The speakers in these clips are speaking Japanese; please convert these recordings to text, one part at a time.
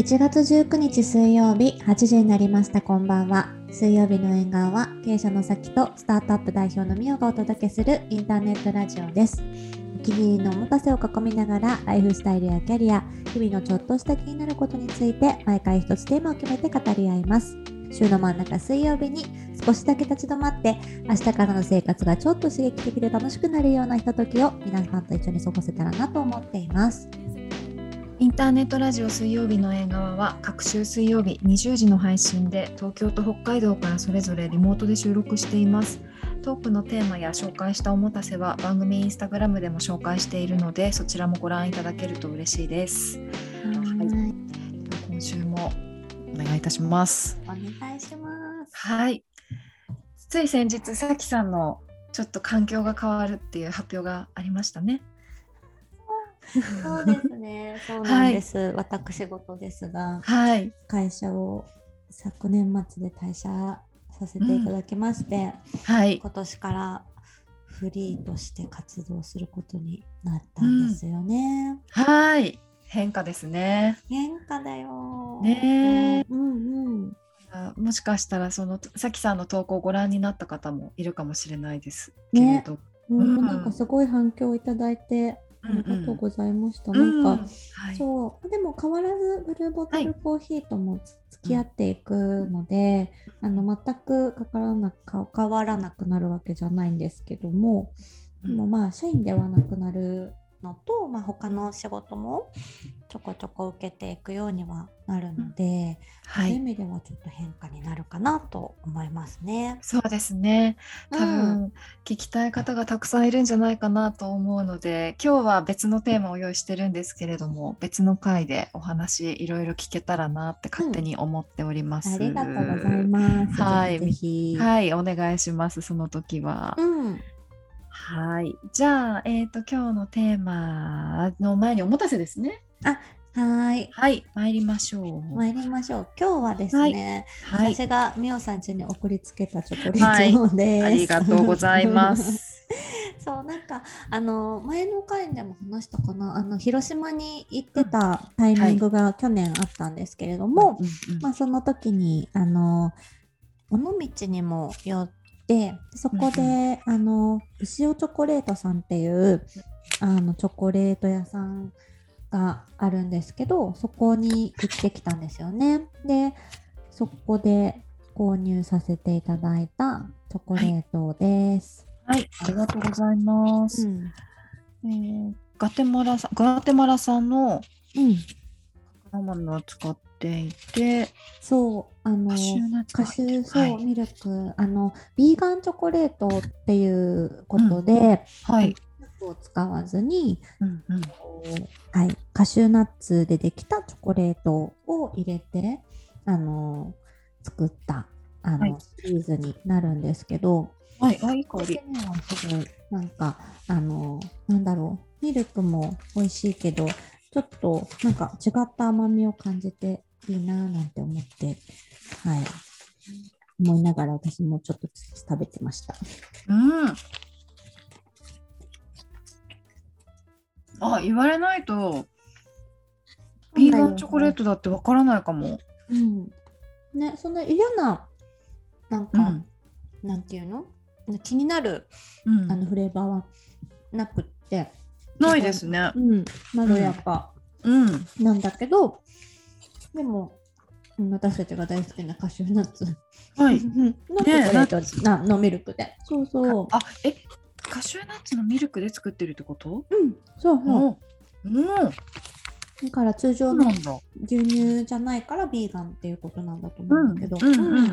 1月19日水曜日8時になりました。こんばんは。水曜日の縁側は経営者の先とスタートアップ代表のミオがお届けするインターネットラジオです。お気に入りのおもたせを囲みながらライフスタイルやキャリア日々のちょっとした気になることについて毎回一つテーマを決めて語り合います。週の真ん中水曜日に少しだけ立ち止まって明日からの生活がちょっと刺激的で楽しくなるようなひとときを皆さんと一緒に過ごせたらなと思っています。インターネットラジオ水曜日の映画は各週水曜日20時の配信で東京と北海道からそれぞれリモートで収録しています。トークのテーマや紹介したおもたせは番組インスタグラムでも紹介しているのでそちらもご覧いただけると嬉しいです。はい。今週もお願いいたします。お願いします。はい。つい先日さきさんのちょっと環境が変わるっていう発表がありましたね。そうですね。そうなんです。はい、私事ですが、はい、会社を昨年末で退社させていただきまして、うんはい、今年からフリーとして活動することになったんですよね。うん、はい。変化ですね。変化だよ。ねうんうん。もしかしたらそのさきさんの投稿をご覧になった方もいるかもしれないですけれど、ね、うん、なんかすごい反響をいただいてありがとうございました。うん、なん。か、そう。でも変わらずブルーボトルコーヒーとも付き合っていくので、はい、あの全くかからな変わらなくなるわけじゃないんですけども、でもまあ社員ではなくなるのと、まあ、他の仕事もちょこちょこ受けていくようにはなるので、はい、そういう意味ではちょっと変化になるかなと思いますね。そうですね多分、うん、聞きたい方がたくさんいるんじゃないかなと思うので今日は別のテーマを用意してるんですけれども別の回でお話いろいろ聞けたらなって勝手に思っております。うん、ありがとうございます。はい、はい、お願いしますその時は。うんはい。じゃあ、えっ、ー、と、今日のテーマの前におもたせですね。あ、はい。はい、参りましょう。参りましょう。今日はですね、はい、私がみおさん家に送りつけたチョコレートです、はい、ありがとうございます。そうなんかあの前の回でも話したかなあの広島に行ってたタイミングが去年あったんですけれども、はい、まあ、その時にあの尾道にも寄っでそこで、うん、あの牛尾チョコレートさんっていうあのチョコレート屋さんがあるんですけどそこに行ってきたんですよね。でそこで購入させていただいたチョコレートです。はい、はい、ありがとうございます。うん、えー、ガテマラさんガテマラさんの、うん、生のを使っていてそうあのカシュそう、はい、ミルクあのビーガンチョコレートっていうことで、うん、はい。を使わずに、うんうん、はい、カシューナッツでできたチョコレートを入れてあの作ったあの、はい、チーズになるんですけど、はい、あいい香り。すごいなんかあのなんだろう。ミルクも美味しいけどちょっとなんか違った甘みを感じていいなぁなんて思って、はい、思いながら私もちょっと食べてました。うん。あ、言われないと、ビーガンチョコレートだってわからないかも。うん。ね、そんな嫌な、なんか、うん、なんていうの？気になる、うん、あのフレーバーはなくって、ないですね。うん、まろやかなんだけど、うん、でも私たちが大好きなカシューナッツはい、のチョコレートなのミルクで。そうそう。あ、え、カシューナッツのミルクで作ってるってこと？うん、そうそう。うん。だから通常の牛乳じゃないからビーガンっていうことなんだと思うんだけど。うんうんうん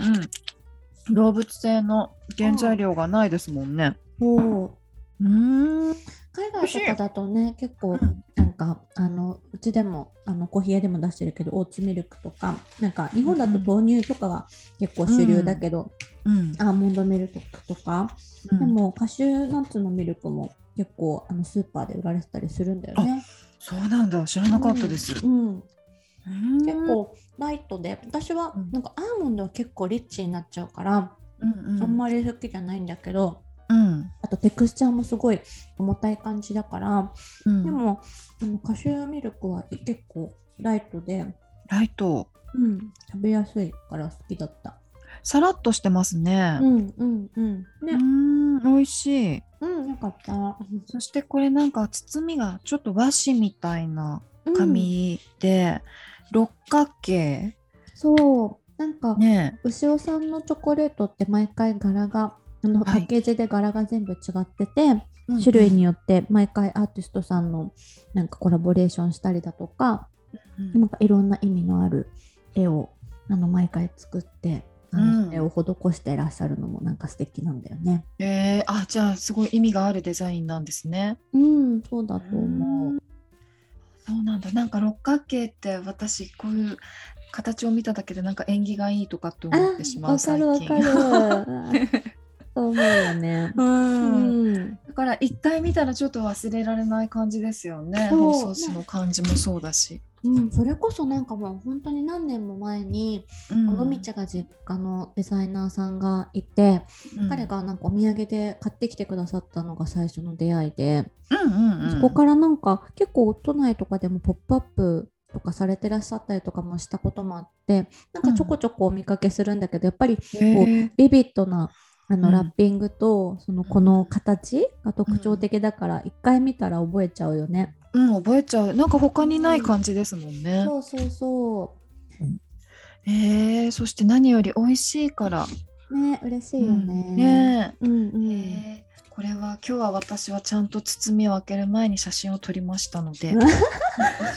うん、動物性の原材料がないですもんね。そう。うん。海外とかだとね結構なんかあのうちでもあのコーヒー屋でも出してるけどオーツミルクとかなんか日本だと豆乳とかが結構主流だけど、うん、アーモンドミルクとか、うん、でもカシューナッツのミルクも結構あのスーパーで売られてたりするんだよね。そうなんだ。知らなかったです。うん、うん、結構ライトで私はなんかアーモンドは結構リッチになっちゃうから、うんうん、あんまり好きじゃないんだけどうん、あとテクスチャーもすごい重たい感じだから、うん、でもあのカシューミルクは結構ライトでライト。うん、食べやすいから好きだった。さらっとしてますね。うんうんうん。ね。うん、美味しい。うん、よかった。そしてこれなんか包みがちょっと和紙みたいな紙で、うん、六角形。そう。なんか、ね、牛尾さんのチョコレートって毎回柄があのパッケージで柄が全部違ってて、はい、種類によって毎回アーティストさんのなんかコラボレーションしたりだとか、うん、なんかいろんな意味のある絵をあの毎回作ってあのそれを施してらっしゃるのもなんか素敵なんだよね。えー、あじゃあすごい意味があるデザインなんですね。うんそうだと思う。そうなんだなんか六角形って私こういう形を見ただけでなんか縁起がいいとかって思ってしまう最近。わかるわかる。そう思うよね。うん。だから一回見たらちょっと忘れられない感じですよね。放送紙の感じもそうだし。うん、それこそなんかもう本当に何年も前に、うん、尾道が実家のデザイナーさんがいて、うん、彼がなんかお土産で買ってきてくださったのが最初の出会いで、うんうんうん、そこからなんか結構都内とかでも「ポップアップとかされてらっしゃったりとかもしたこともあってなんかちょこちょこお見かけするんだけど、やっぱりこうビビッドなあのラッピングとそのこの形が特徴的だから一回見たら覚えちゃうよね。うん、覚えちゃう。なんか他にない感じですもんね。そうそうそう。えー、そして何より美味しいから。ね、嬉しいよね。うん、ね、うんうん、えーこれは今日は私はちゃんと包みを開ける前に写真を撮りましたので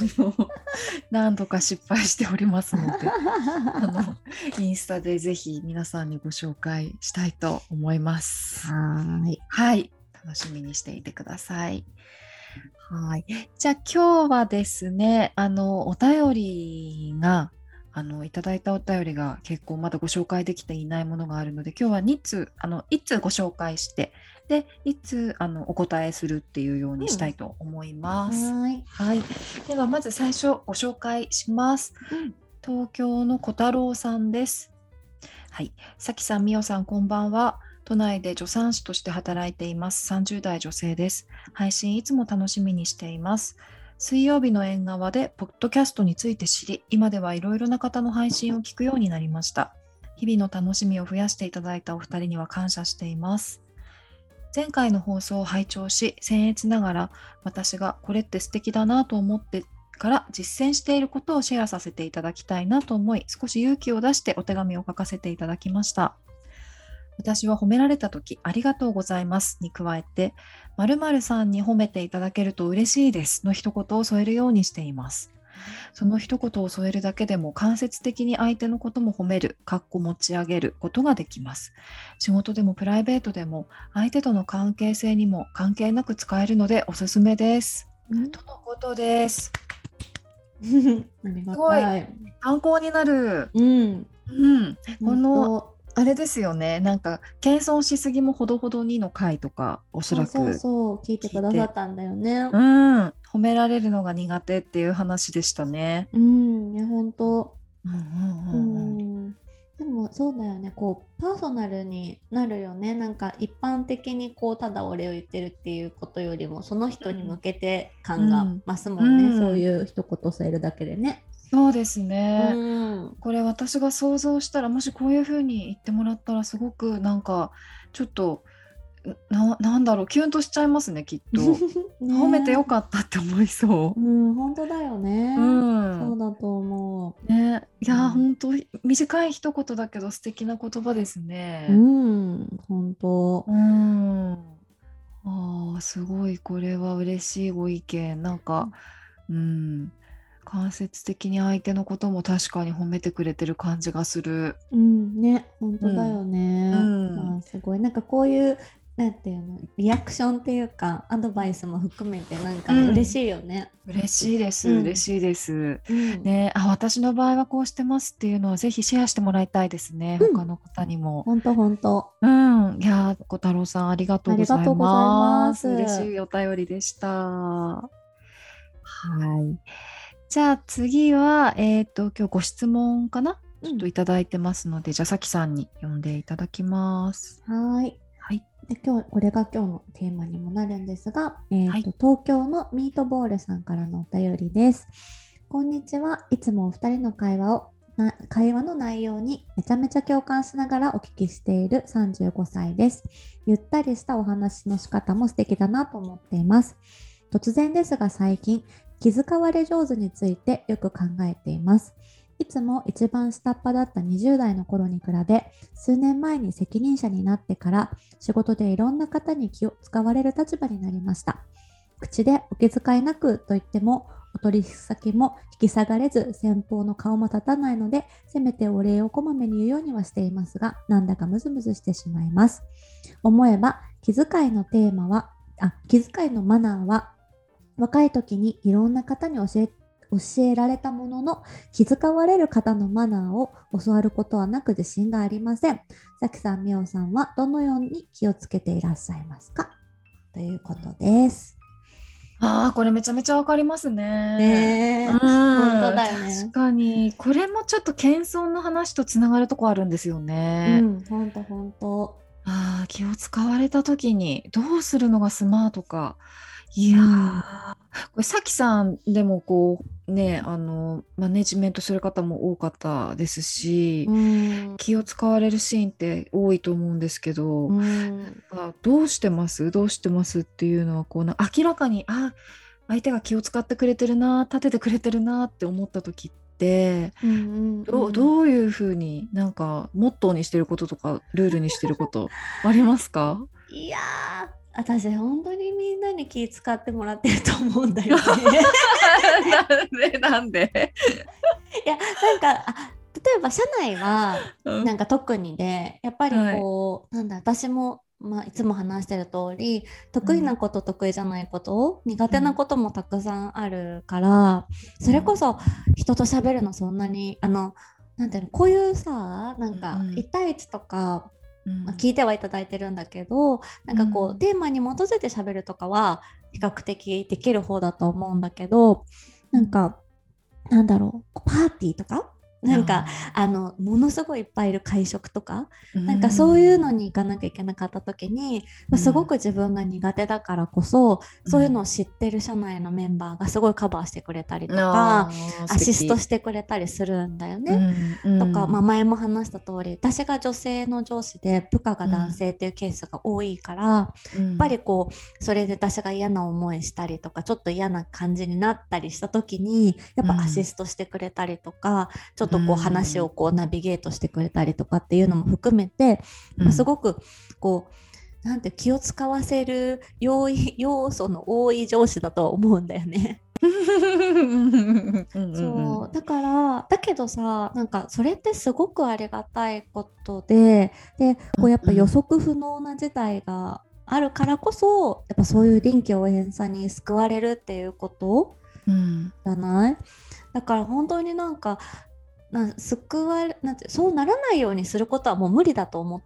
何度か失敗しておりますのであのインスタでぜひ皆さんにご紹介したいと思います。はいはい楽しみにしていてください。はい。じゃあ今日はですね、あの、お便りが、あの、いただいたお便りが結構まだご紹介できていないものがあるので、今日は2通、あの、1通ご紹介して、で、いつあのお答えするっていうようにしたいと思います。うん、はいはいではまず最初ご紹介します。うん、東京の小太郎さんです。はい、さきさん、みおさん、こんばんは。都内で助産師として働いています。30代女性です。配信いつも楽しみにしています。水曜日の縁側でポッドキャストについて知り、今ではいろいろな方の配信を聞くようになりました。日々の楽しみを増やしていただいたお二人には感謝しています。前回の放送を拝聴し、僭越ながら私がこれって素敵だなと思ってから実践していることをシェアさせていただきたいなと思い、少し勇気を出してお手紙を書かせていただきました。私は褒められた時、ありがとうございますに加えて、〇〇さんに褒めていただけると嬉しいですの一言を添えるようにしています。その一言を添えるだけでも間接的に相手のことも褒める、かっこ持ち上げることができます。仕事でもプライベートでも相手との関係性にも関係なく使えるのでおすすめです。とのことです。すごい参考になる。うん、うん、このあれですよね。なんか謙遜しすぎもほどほどにの回とかおそらくそうそう。聞いてくださったんだよね。うん。褒められるのが苦手っていう話でしたね。うん。いや本当うんでもそうだよね。こうパーソナルになるよね。なんか一般的にこうただお礼を言ってるっていうことよりもその人に向けて感が増すもんね、うん、そういう一言添えるだけでねそうですね、うん、これ私が想像したらもしこういう風に言ってもらったらすごくなんかちょっとななんだろうキュンとしちゃいますねきっと、ね、褒めてよかったって思いそう。うん本当だよね、うん、そうだと思う。ね。いや、うん、本当短い一言だけど素敵な言葉ですね。うん本当。うん。ああすごいこれは嬉しいご意見。なんかうん間接的に相手のことも確かに褒めてくれてる感じがする。うんね本当だよね。うんあ、すごいなんかこういうなんていうのリアクションっていうかアドバイスも含めてなんか嬉しいよね。うん、嬉しいです、うん、嬉しいです。うん、ねあ私の場合はこうしてますっていうのはぜひシェアしてもらいたいですね、他の方にも。本当本当。うんいや小太郎さんありがとうございます。嬉しいお便りでした。はい。じゃあ次は、えっ、ー、と、今日ご質問かな、ちょっといただいてますので、じゃあさきさんに読んでいただきます。はい。はい。で今日これが今日のテーマにもなるんですが、えーと、はい、東京のミートボールさんからのお便りです。こんにちは。いつもお二人の会話を会話の内容にめちゃめちゃ共感しながらお聞きしている35歳です。ゆったりしたお話の仕方も素敵だなと思っています。突然ですが最近、気遣われ上手についてよく考えています。いつも一番下っ端だった20代の頃に比べ、数年前に責任者になってから仕事でいろんな方に気を使われる立場になりました。口でお気遣いなくと言ってもお取引先も引き下がれず先方の顔も立たないのでせめてお礼をこまめに言うようにはしていますがなんだかムズムズしてしまいます思えば気遣いのテーマはあ気遣いのマナーは若い時にいろんな方に教え教えられたものの気遣われる方のマナーを教わることはなく自信がありません。さきさん、みおさんはどのように気をつけていらっしゃいますか？ということです。ああ、これめちゃめちゃわかりますね。ねうん、本当だよね。確かに、これもちょっと謙遜の話とつながるとこあるんですよね。うん、本当本当。ああ、気を使われた時にどうするのがスマートか。いやー、これさきさんでもこうね、あのマネジメントする方も多かったですし、うん。気を使われるシーンって多いと思うんですけど、うん。あ、どうしてます？どうしてます？っていうのはこうな明らかに、あ、相手が気を使ってくれてるな、立ててくれてるなって思った時って、うんうんどううん。どういう風になんかモットーにしてることとか、ルールにしてることありますか？いやー、私本当にみんなに気使ってもらってると思うんだよね。なんでなんで？いやなんかあ例えば社内はうん。なんか特にでやっぱりはい。こうなんだ私も、まあ、いつも話してる通り得意なうん。こと得意じゃないこと苦手なうん。こともたくさんあるからうそれこん。そ人と喋るのそんなにあのなんていうのこういうさなんうかん。1対1とかまあ、うん。聞いてはいただいてるんだけどなうんかこうん。テーマに基づいて喋るとかは比較的できる方だと思うんだけどなんかなんだろうパーティーとかなんかああのものすごいいっぱいいる会食とかあ。うなんかそういうのん。に行かなきゃいけなかった時に、うまあ、すごん。く自分が苦手だからこそうそういうのをん。知ってる社内のメンバーがすごいカバーしてくれたりとかアシスト敵。してくれたりするんだようね。とか、まあ、ん、前も話した通り私が女性の上司で部下がうん、男性っていうケースが多いからやっぱうん、りこうそれで私が嫌な思いしたりとかちょっと嫌な感じになったりした時にやっうぱアシん、ストしてくれたりとかちょっうとこう話をん、こうナビゲートしてくれたりとかっていうのも含めて、まあ、すうん、ごくこうなんて気を使わせる要因 要素の多い上司だとは思うんだよね。そうだからだけどさなんかそれってすごくありがたいことででこうやっぱ予測不能な事態があるからこそやっぱそういう臨機応変さに救われるっていうことうん。じゃない？だから本当になんかな救われなんてそうならないようにすることはもう無理だと思っ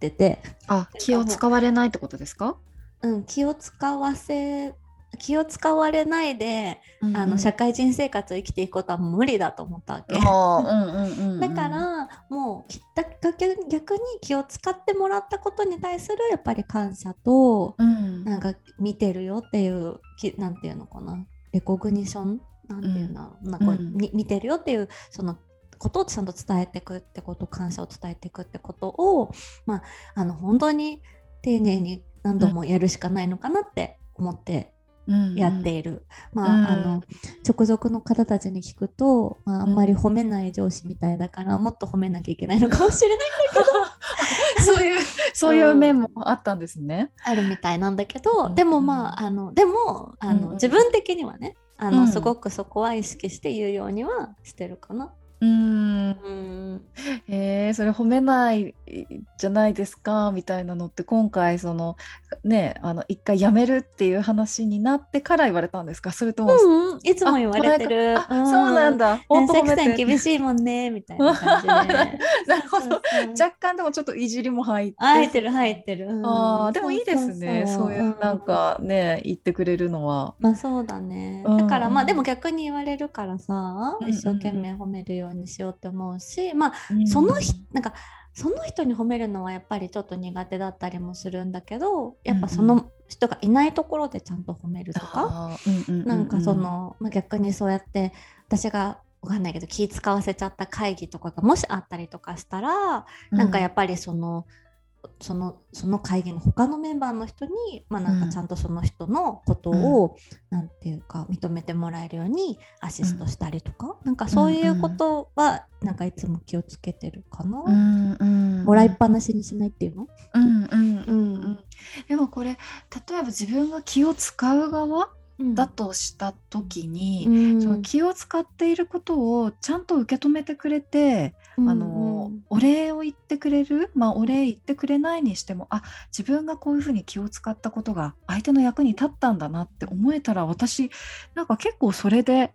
てて、あ、なん気を使われないってことですか？う、うん、気を使わせ気を使われないでうんあの社うん。会人生活を生きていくことは無理だと思ったわけ。うんうんうんだかうん。らもうきだ逆逆に気を使ってもらったことに対するやっぱり感謝とうん。なんか見てるよっていうきなんていうのかなレコグニション？なんていうの、なんかこううんみ見てるよっていうそのことをちゃんと伝えていくってこと感謝を伝えていくってことをまああの本当に丁寧に何度もやるしかないのかなって思ってうんやっている。うまあ、あん。の直属の方たちに聞くと、まあ、あうんまりん。褒めない上司みたいだからもっと褒めなきゃいけないのかもしれないんだけど そういうそういう面もあったんですね。あるみたいなんだけうどでもん。まああのでもあ。の自分的にはねあうん。のすごくそこは意識して言うようにはしてるかな。うーん。うん。えー、それ褒めないじゃないですかみたいなのって今回そのねあの一回辞めるっていう話になってから言われたんですか？それともうんうん、いつもあ言われてる。あそうなんだ。本当褒厳しいもんねみたいな感じで。なるほど。若干でもちょっといじりも入って。入ってる入ってる。うん。あーでもいいですね。そういうなん。かね言ってくれるのは。まあそうだね。うんだからまあうんでも逆に言われるからさ、うん。一生懸命褒めるようにしようって思うし、まあうん。その日なんかその人に褒めるのはやっぱりちょっと苦手だったりもするんだけどやっぱその人がいないところでちゃんと褒めるとか、うんうん、なんかその、まあ、逆にそうやって私がわかんないけど気使わせちゃった会議とかがもしあったりとかしたら、うん、なんかやっぱりそのそのその会議の他のメンバーの人に、まあ、なんかちゃんとその人のことを、うん、なんていうか認めてもらえるようにアシストしたりとか、うん、なんかそういうことは、なんかいつも気をつけてるかな、うんうん、もらいっぱなしにしないっていうの、うんうんうんうん、でもこれ例えば自分が気を使う側だとした時に、うん、その気を使っていることをちゃんと受け止めてくれて、うん、あのお礼を言ってくれる、まあ、お礼言ってくれないにしてもあ自分がこういうふうに気を使ったことが相手の役に立ったんだなって思えたら私なんか結構それで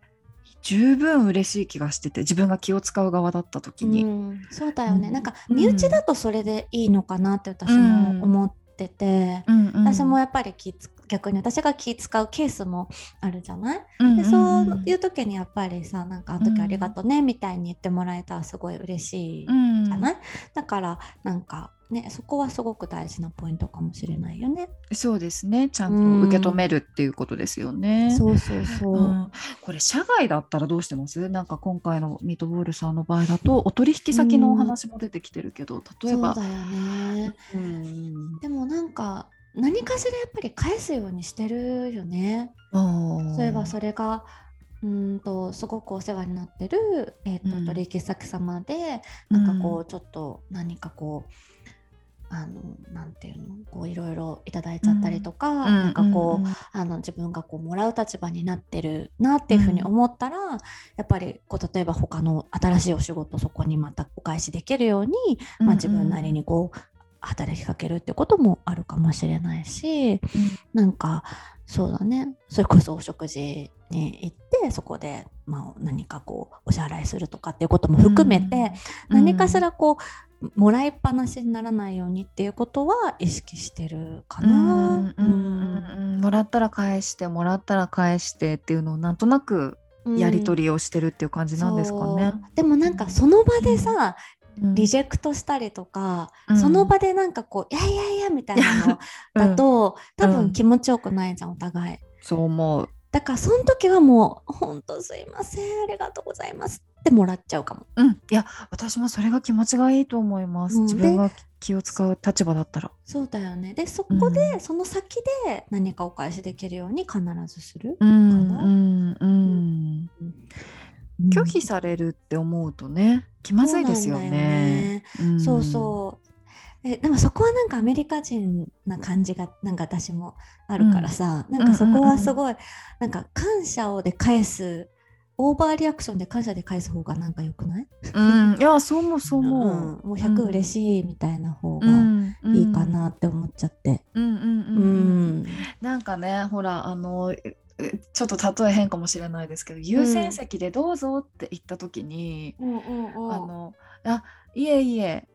十分嬉しい気がしてて自分が気を使う側だった時に、うん、そうだよね、うん、なんか身内だとそれでいいのかなって私も思ってて、うん、私もやっぱり気逆に私が気使うケースもあるじゃない、うんうんうん、でそういう時にやっぱりさなんかあの時ありがとうねみたいに言ってもらえたらすごい嬉しいじゃない、うん、だからなんかね、そこはすごく大事なポイントかもしれないよね。そうですね。ちゃんと受け止めるっていうことですよね。うん、そうそうそう、うん、これ社外だったらどうしてます？なんか今回のミートボールさんの場合だとお取引先のお話も出てきてるけど、例えば。そうだよね、うん、でもなんか何かしらやっぱり返すようにしてるよね。そういえばそれがうんとすごくお世話になってる、えーと、うん、取引先様でなんかこう、ちょっと何かこうあのなんていうのこういろいろいただいちゃったりとか、うん、なんかこう、うん、あの自分がこうもらう立場になってるなっていうふうに思ったら、うん、やっぱりこう例えば他の新しいお仕事そこにまたお返しできるように、まあ、自分なりにこう働きかけるってこともあるかもしれないし、うん、なんかそうだね。それこそお食事に行ってそこで、まあ、何かこうお支払いするとかっていうことも含めて、うん、何かしらこうもらいっぱなしにならないようにっていうことは意識してるかな。もらったら返してもらったら返してっていうのをなんとなくやり取りをしてるっていう感じなんですかね。でもなんかその場でさ、リジェクトしたりとか、うん、その場でなんかこう「いやいやいや」みたいなの だと、うん、多分気持ちよくないじゃんお互い。そう思う。だからその時はもう「本当すいませんありがとうございます」ってもらっちゃうかも。うん、いや私もそれが気持ちがいいと思います。うん、自分が気を使う立場だったら。そうだよね。でそこで、うん、その先で何かお返しできるように必ずするかな。うんうん拒否されるって思うとね気まずいですよね。そうそう。えでもそこはなんかアメリカ人な感じがなんか私もあるからさ、うん、なんかそこはすごい、なんか感謝をで返すオーバーリアクションで感謝で返す方がなんかよくない、うん、いやそうもそうも、う。ん、もう100嬉しいみたいな方がいいかなって思っちゃって。うんうんうん、うん、なんかねほらあのちょっと例え変かもしれないですけど、優先席でどうぞって言った時に、うん、あのあいえいえ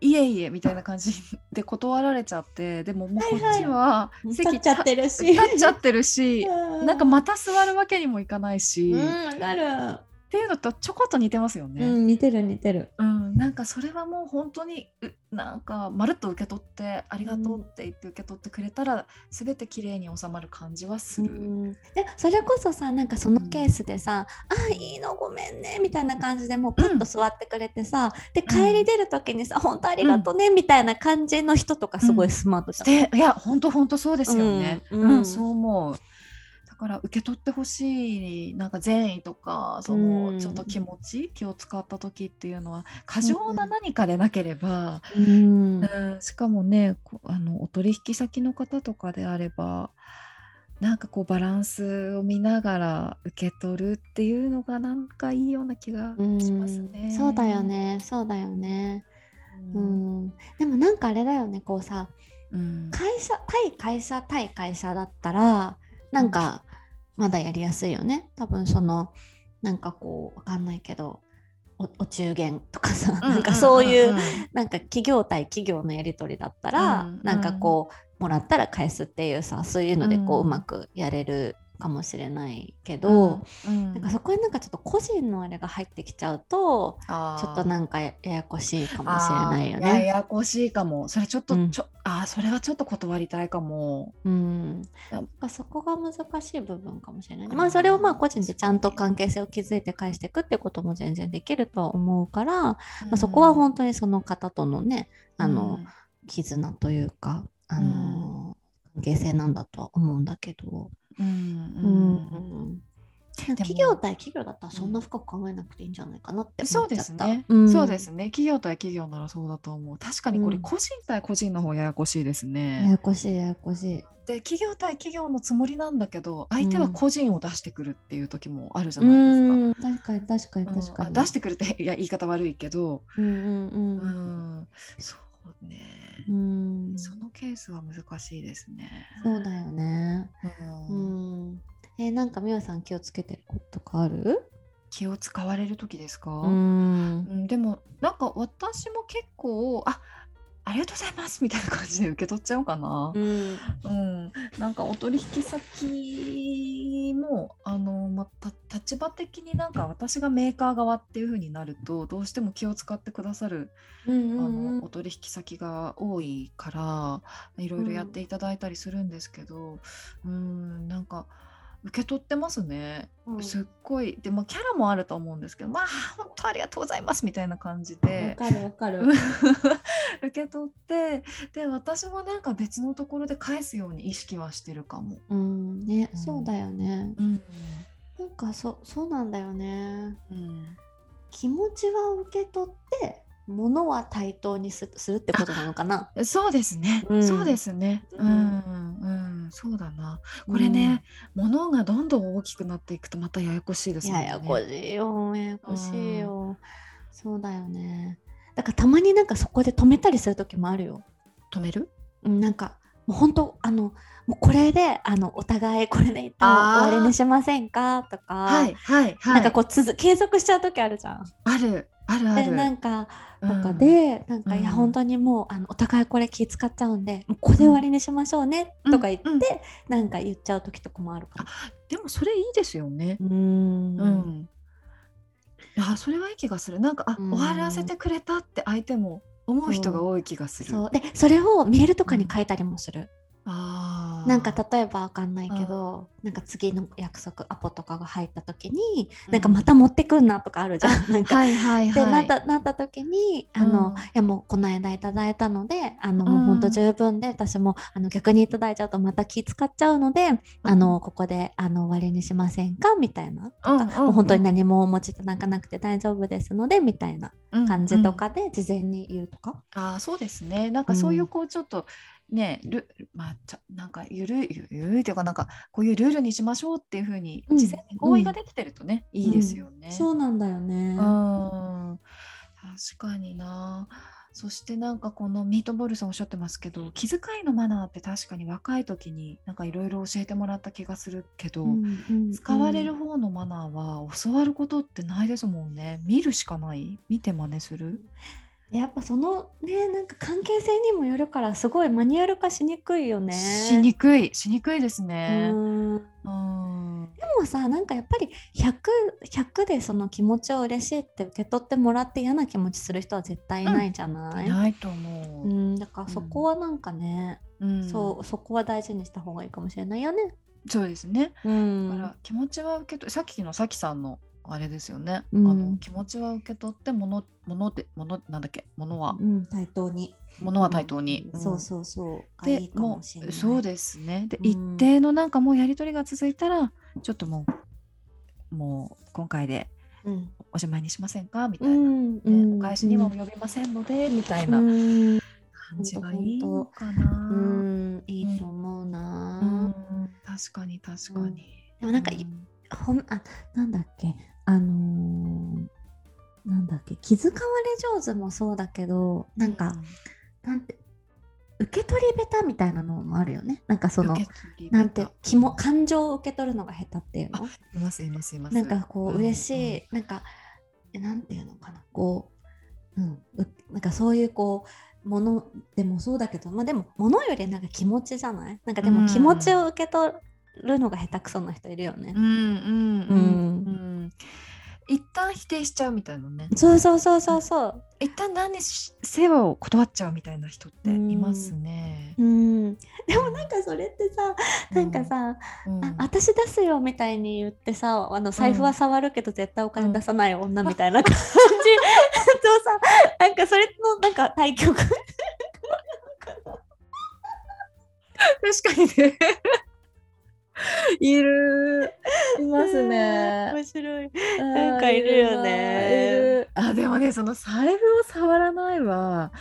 いえいえみたいな感じ で断られちゃってでももうこっちは席立っちゃってるし。立っちゃってるし なんかまた座るわけにもいかないし、うん、なるっていうのとちょこっと似てますよね。うん、似てる似てる。うん、なんかそれはもう本当になんかまるっと受け取ってありがとうって言って受け取ってくれたら、すべて綺麗に収まる感じはする。うん、でそれこそさなんかそのケースでさ「うん、あいいのごめんね」みたいな感じでもうパッと座ってくれてさ、で帰り出る時にさ「本当ありがとうね」みたいな感じの人とかすごいスマートじゃん。でいや本当本当そうですよね。うんそう思う。だから受け取ってほしいなんか善意とかそのちょっと気持ち、気を使った時っていうのは過剰な何かでなければ、うん、うん、しかもねあのお取引先の方とかであればなんかこうバランスを見ながら受け取るっていうのがなんかいいような気がしますね。うそうだよね。そうだよね。うん、でもなんかあれだよねこうさ、うん、会社対会社対会社だったらなんかまだやりやすいよね。多分そのなんかこうわかんないけどおお中元とかさ、なんかそういうなんか企業対企業のやり取りだったら、うんうん、なんかこうもらったら返すっていうさそういうのでこう、うまくやれるかもしれないけど、うん、なんかそこになんかちょっと個人のあれが入ってきちゃうとちょっとなんかややこしいかもしれないよね。ややこしいかも。それちょっと、うん、ちょあそれはちょっと断りたいかも。うん、やっぱそこが難しい部分かもしれない。まあそれをまあ個人でちゃんと関係性を築いて返していくってことも全然できるとは思うから、まあ、そこは本当にその方とのねあの、絆というかあの、関係性なんだとは思うんだけど。うんうん企業対企業だったらそんな深く考えなくていいんじゃないかなってそうですね、うん、そうですね。企業対企業ならそうだと思う。確かにこれ個人対個人の方ややこしいですね、ややこしいややこしい。で企業対企業のつもりなんだけど相手は個人を出してくるっていう時もあるじゃないですか、確かに確かに確かに、出してくるっていや言い方悪いけど。うんうんうん、うん、そうねうん。そのケースは難しいですね。そうだよね。うん、うん。えー、なんかみおさん気をつけてることかある？気を使われる時ですか？うん、でもなんか私も結構あありがとうございますみたいな感じで受け取っちゃおうかな。うん、うん、なんかお取引先もあの、また立場的になんか私がメーカー側っていう風になるとどうしても気を使ってくださる、うんうんうん、あのお取引先が多いからいろいろやっていただいたりするんですけど、うん、うんなんか。受け取ってますね、うん、すっごい。でもキャラもあると思うんですけどまあ本当ありがとうございますみたいな感じで。わかるわかる。受け取ってで私もなんか別のところで返すように意識はしてるかも。うんね、うん、そうだよね。うん、なんかそそうなんだよね。うん、気持ちは受け取ってものは対等にするってことなのかな？そうですね、うん、そうですね。うん、うん、そうだな。これね、も、う、の、ん、がどんどん大きくなっていくとまたややこしいですね。ややこしいよ、ややこしいよ。そうだよね。だからたまになんかそこで止めたりする時もあるよ。止める？うん、なんかもう本当あのもうこれであのお互いこれで一旦終わりにしませんか？とか、はいはいはい、なんかこう続継続しちゃう時あるじゃん。あるあるある。なんかとかで、うん、なんか、いや本当にもうあのお互いこれ気使っちゃうんでもうこれで終わりにしましょうね、とか言って、うん、なんか言っちゃう時とかもあるかも。でもそれいいですよね。うんうんあそれはいい気がするなんかあ、終わらせてくれたって相手も思う人が多い気がする。そうでそれをメールとかに書いたりもする。あなんか例えばわかんないけどなんか次の約束アポとかが入った時に、うん、なんかまた持ってくんなとかあるじゃん。なんか。はいはい、はい、でなったなった時にあの、うん、いやもうこの間いただいたのであの、うん、もうほんと十分で私もあの逆にいただいちゃうとまた気使っちゃうので、あのここであの終わりにしませんか？みたいな。とか、もう本当に何もお持ちいただかなくて大丈夫ですのでみたいな感じとかで事前に言うとか？あそうですね。なんかそういうこうちょっと、ねルまあ、ちょなんかゆるいゆるいというかなんかこういうルールにしましょうっていうふうに事前に合意ができてるとね、うん、いいですよね、うん、そうなんだよね。うん。確かにな。そしてなんかこのミートボールさんおっしゃってますけど気遣いのマナーって確かに若い時になんかいろいろ教えてもらった気がするけど、うんうんうん、使われる方のマナーは教わることってないですもんね。見るしかない。見て真似するやっぱそのねなんか関係性にもよるからすごいマニュアル化しにくいよね。しにくいしにくいですね。うん。でもさなんかやっぱり 100, 100でその気持ちを嬉しいって受け取ってもらって嫌な気持ちする人は絶対いないじゃない、うん、ないと思う、うん、だからそこはなんかね、うん、そうそこは大事にした方がいいかもしれないよね。そうですね、うん、だから気持ちは受け取さっきのさきさんのあれですよね、うん、あの気持ちは受け取ってものものでものなんだっけ？ものは、うん、対等に。ものは対等に、うん、そうそうそう。でもうそうですね。で、一定のなんかもうやり取りが続いたらちょっともうもう今回でおしまいにしませんか？みたいな、ね、お返しにも及びませんので、みたいな感じがいいのかな、う。んいいと思うな、確かに確かに、でもなんか、ほんあなんだっけ？あのー、なんだっけ気遣われ上手もそうだけどなんか、うん、なんて受け取り下手みたいなのもあるよね。なんかそのなんて気も感情を受け取るのが下手っていうの？いますいますいます。なんかこう嬉しい、うん、なんかなんていうのかな？こう、うん、なんかそういうこうものでもそうだけどまあでもものよりなんか気持ちじゃない？なんかでも気持ちを受け取るのが下手くそな人いるよね。う。んうんうんうん。うん一旦否定しちゃうみたいなね。そうそうそうそうそう。一旦何し世話を断っちゃうみたいな人っていますね。うん、でもなんかそれってさ、なんかさ、うん。あ私出すよみたいに言ってさあの財布は触るけど絶対お金出さない女みたいな 感じ。とさなんかそれのなんか対局。確かにね いるいますね。面白い。なんかいるよね。あでもねその財布を触らないは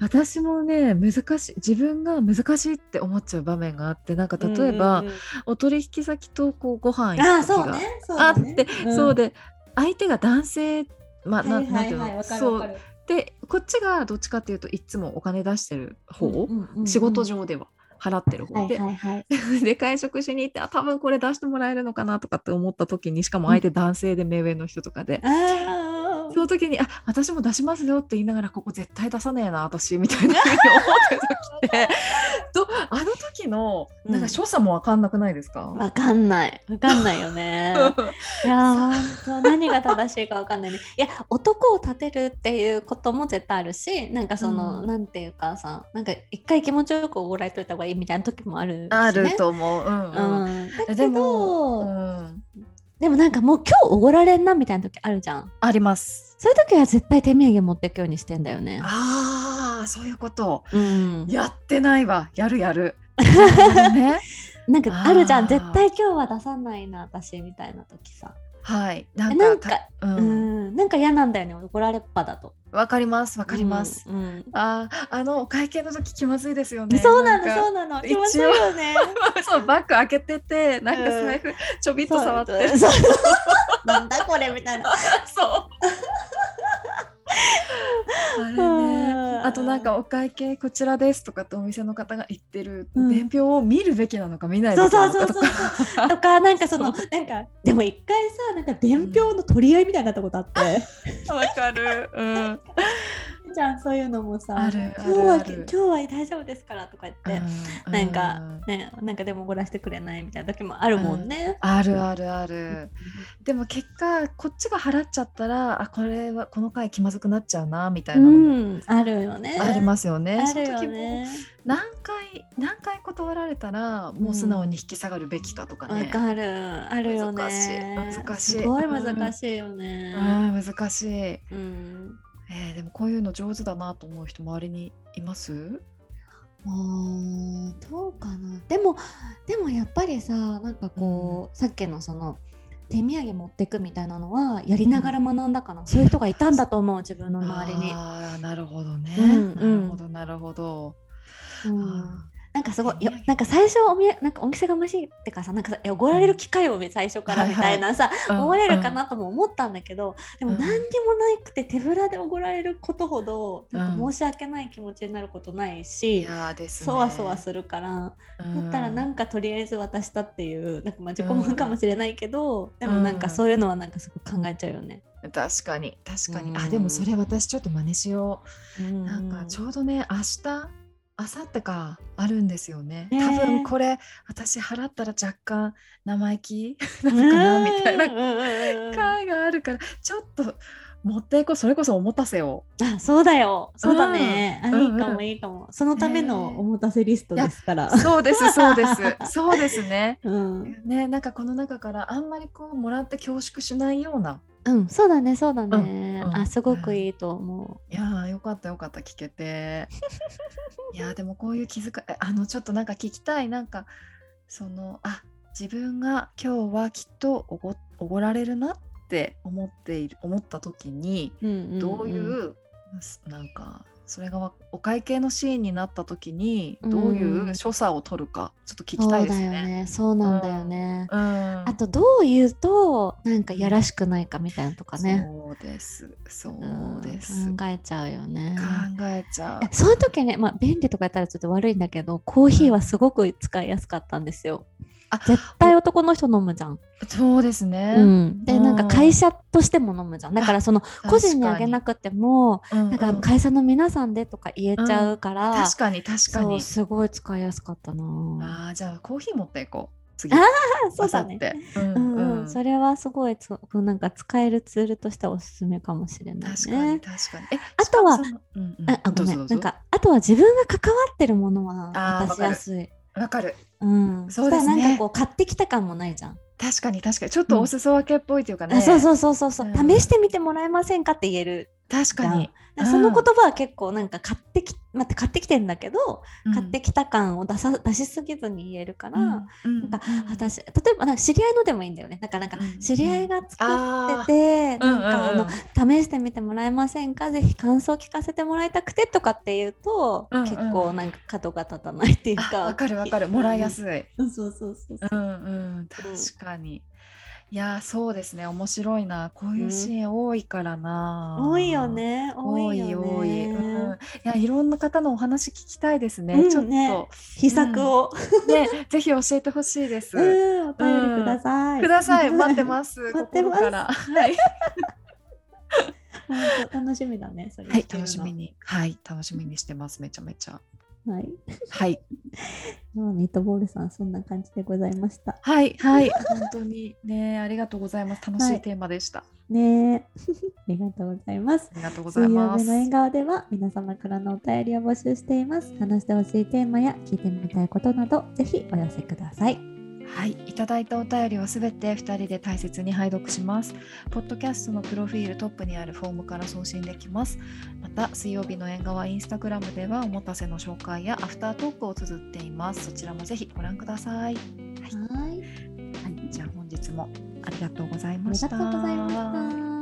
私もね難しい自分が難しいって思っちゃう場面があってなんか例えば、うんうんうん。お取引先とこうご飯あ行く時があって、そうでで相手が男性まあ、なはいなんていうの、そう。でこっちがどっちかっていうといつもお金出してる方、うんうんうんうん。仕事上では払ってる方。はいで、はいはい。で 会食しに行ってあ多分これ出してもらえるのかなとかって思った時にしかも相手男性で目上の人とかで、あーその時に「あ私も出しますよ」って言いながらここ絶対出さねえな私みたいなふうに思ってる時って。とあの時のなんか所作も分かんなくないですか、わかんない。わかんないよね。いやーほんと何が正しいかわかんないね。いや男を立てるっていうことも絶対あるしなんかその、うん。なんていうかさなんか一回気持ちよくおごられといた方がいいみたいな時もあるし、ね。あると思う。うんううん。ん、だけでども、うん、でもなんかもう今日おごられんなみたいな時あるじゃん。あります。そういう時は絶対手土産持ってくようにしてんだよね。ああそういうこと。うん、やってないわ。やるやる。ね。なんかあるじゃん絶対今日は出さないな私みたいな時さ。はい。えなかなんんかたう。うんん、なんか嫌なんだよねおごられっぱだと。わかります。わかります。うんうんあああのお会計の時気まずいですよね。そうなのかそうなの気一応持ちいいよね。そうバッグ開けててなんか財布ちょびっと触って。そうそう なんだこれみたいな。そう。あれね。あとなんかお会計こちらですとかってお店の方が言ってるうん伝票を見るべきなのか見ないべそうきなそうそうのかとか。そう とかなんかそのなんかでも一回さなんか伝票の取り合いみたいになったことあって、わかる。うん。じゃんそういうのもさある今日は今日は大丈夫ですからとか言って、うんなんかうんねなんかでもおごらせてくれないみたいな時もあるもんね。あるあるある。でも結果こっちが払っちゃったらあこれはこの回気まずくなっちゃうなみたいうなのもん、あるよね。ありますよね。あるよね。何回何回断られたらもう素直に引き下がるべきかとかわね。かる、あるよね。難しい難しいすごい難しいよね。うん難しい。うん。えーでもこういうの上手だなと思う人周りにいます？もうどうかなでもでもやっぱりさなんかこう、さっきのその手土産持ってくみたいなのはやりながら学んだかな、そういう人がいたんだと思う自分の周りに。ああなるほどね。うんなるほどなるほど。うんあなんかすごいなんか最初おみやなんかお店がましいってかさなんかおごられる機会を最初からみたいなさ、うん。思われるかなとも思ったんだけど、でもうん何にもなくて手ぶらでおごられることほどなん。うんか申し訳ない気持ちになることないいし。そわそわするから。だったらなんんかとりあえず渡したっていうなんかまあ自己満かもしれないけど、でもなんかそういうのはなんかすごく考えちゃうよね。確かに確かに、うん。あでもそれ私ちょっと真似しよう、ななんかちょうどね明日明後日かあるんですよね、ねえ。多分これ私払ったら若干生意気？なのかなみたいな。な会があるからちょっと持っていこう。それこそおもたせを。あそうだよ。そうだね、うん。あいいかうんうんもいいかもそのためのおもたせリストですから。そうですそうです。そうですね。うん、ねなんかこの中からあんまりこうもらって恐縮しないようなうん、そうだねそうだね、うんうんあすごくいいと思いやーよかったよかった聞けて。いやーでもこういう気遣いえあのちょっとなんか聞きたい。なんかそのあ自分が今日はきっとおごおごられるなって思っている思った時にう。うんうんうん。どういう、なんかそれがわお会計のシーンになった時にうんどういう所作を取るかちょっと聞きたいですね。だよねそうなんだよね。うん、あとどう言うとなんかやらしくないかみたいなのとかね。そうですそううんです、考えちゃうよね。考えちゃう。その時ね、まあ、便利とかやったらちょっと悪いんだけどコーヒーはすごく使いやすかったんですよ。あ絶対男の人飲むじゃん。そうですね。うん、でうんなんか会社としても飲むじゃん。だからその個人にあげなくてもうんなんかうん会社の皆さんでとか言えちゃうから、確かに確かに。すごい使いやすかったな。ああじゃあコーヒー持っていこ次。ああ、そうだね。ううんうん、それはすごいつなんか使えるツールとしてはおすすめかもしれないね。確かに確かに。えあとは、うんうん、ああごめんなんかあとは自分が関わってるものは渡しやすい。わかる。うん。そうですねなんかこう買ってきた感もないじゃん。確かに確かにちょっとお裾分けっぽいというかね。あそうそうそうそうそう、うん試してみてもらえませんかって言える。確かに。その言葉は結構なんか買ってき、待って買ってきてんだけど、うん買ってきた感を出さ出しすぎずに言えるから、うんうんなんか私例えばなんか知り合いのでもいいんだよね。なんかうん知り合いが作あってて、ーなんかあの、試してみてもらえませんか？ぜひ感想聞かせてもらいたくてとかっていうと、結構なんか角が立たないっていうあか。わかるわかるもらいやすい。うんそうそうそうそう。うんうん確かに。いやーそうですね面白いなこういうシーン多いからな。多いよ。ね。多多いいよね。多い、うん。いやいろんな方のお話聞きたいですね。うんちょっとね秘策を、ねぜひ教えてほしいです。うん、お便りください。ください待ってます。待ってまから。はい。本当楽しみだね。それはい聞けるの楽しみ。にはい楽しみにしてますめちゃめちゃ。はい。はいまあミートボールさんそんな感じでございました。はいはい 本当にねありがとうございます楽しはいいテーマでした。ねえ。ありがとうございます。ありがとうござ水曜います。日の笑顔では皆様からのお便りを募集しています。話してほしいテーマや聞いてみたいことなどぜひお寄せください。はい、いただいたお便りはすべて2人で大切に拝読します。ポッドキャストのプロフィールトップにあるフォームから送信できます。また、水曜日の縁側インスタグラムではおもたせの紹介やアフタートークを綴っています。そちらもぜひご覧ください。はい、はい。はい、じゃあ本日もありがとうございあました。りがとうございました。